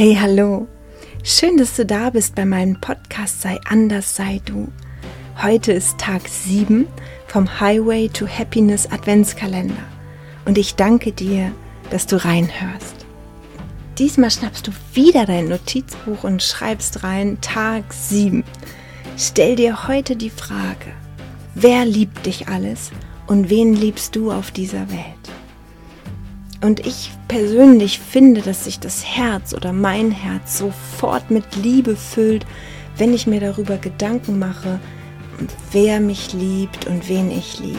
Hey, hallo. Schön, dass du da bist bei meinem Podcast Sei anders, sei du. Heute ist Tag 7 vom Highway to Happiness Adventskalender und ich danke dir, dass du reinhörst. Diesmal schnappst du wieder dein Notizbuch und schreibst rein Tag 7. Stell dir heute die Frage, wer liebt dich alles und wen liebst du auf dieser Welt? Und ich persönlich finde, dass sich das Herz oder mein Herz sofort mit Liebe füllt, wenn ich mir darüber Gedanken mache, wer mich liebt und wen ich liebe.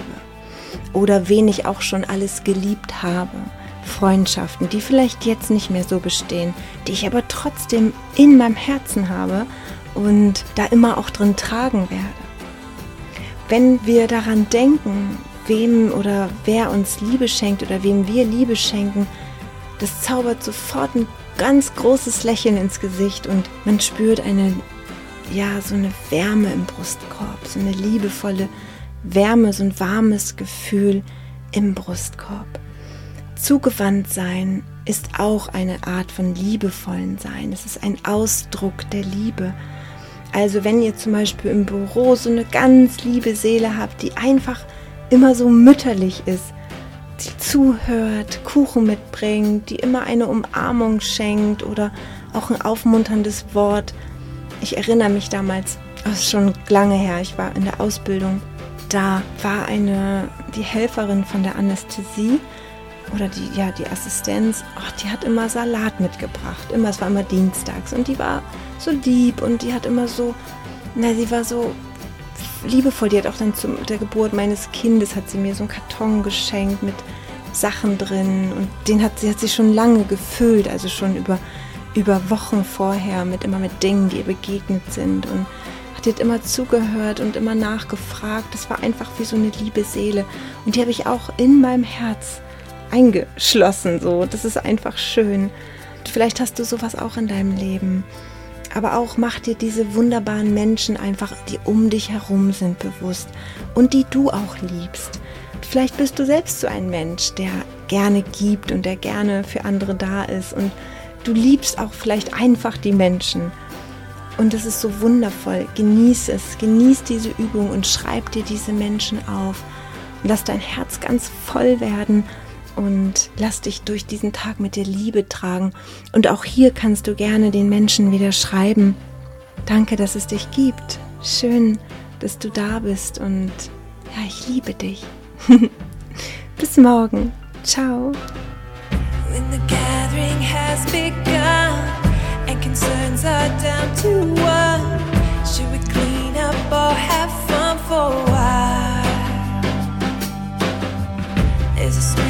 Oder wen ich auch schon alles geliebt habe. Freundschaften, die vielleicht jetzt nicht mehr so bestehen, die ich aber trotzdem in meinem Herzen habe und da immer auch drin tragen werde. Wenn wir daran denken, wem oder wer uns Liebe schenkt oder wem wir Liebe schenken, das zaubert sofort ein ganz großes Lächeln ins Gesicht und man spürt eine, ja, so eine Wärme im Brustkorb, so eine liebevolle Wärme, so ein warmes Gefühl im Brustkorb. Zugewandt sein ist auch eine Art von liebevollen Sein. Es ist ein Ausdruck der Liebe. Also wenn ihr zum Beispiel im Büro so eine ganz liebe Seele habt, die einfach immer so mütterlich ist, die zuhört, Kuchen mitbringt, die immer eine Umarmung schenkt oder auch ein aufmunterndes Wort. Ich erinnere mich damals, das ist schon lange her, ich war in der Ausbildung. Da war eine, die Helferin von der Anästhesie oder die, ja, die Assistenz, oh, die hat immer Salat mitgebracht. Immer, es war immer dienstags und die war so lieb und die hat immer so, na, sie war so liebevoll. Die hat auch dann zu der Geburt meines Kindes hat sie mir so einen Karton geschenkt mit Sachen drin und den hat sie hat sie schon lange gefüllt, also schon über über Wochen vorher mit immer mit Dingen, die ihr begegnet sind und hat jetzt immer zugehört und immer nachgefragt. Das war einfach wie so eine liebe Seele und die habe ich auch in meinem Herz eingeschlossen. So, das ist einfach schön. Vielleicht hast du sowas auch in deinem Leben aber auch mach dir diese wunderbaren Menschen einfach, die um dich herum sind, bewusst und die du auch liebst. Vielleicht bist du selbst so ein Mensch, der gerne gibt und der gerne für andere da ist und du liebst auch vielleicht einfach die Menschen. Und es ist so wundervoll. Genieß es, genieß diese Übung und schreib dir diese Menschen auf. Und lass dein Herz ganz voll werden und lass dich durch diesen Tag mit der Liebe tragen. Und auch hier kannst du gerne den Menschen wieder schreiben. Danke, dass es dich gibt. Schön, dass du da bist und ja, ich liebe dich. Bis morgen. Ciao. When the gathering has begun and concerns are down to one, should we clean up or have fun for a while? There's a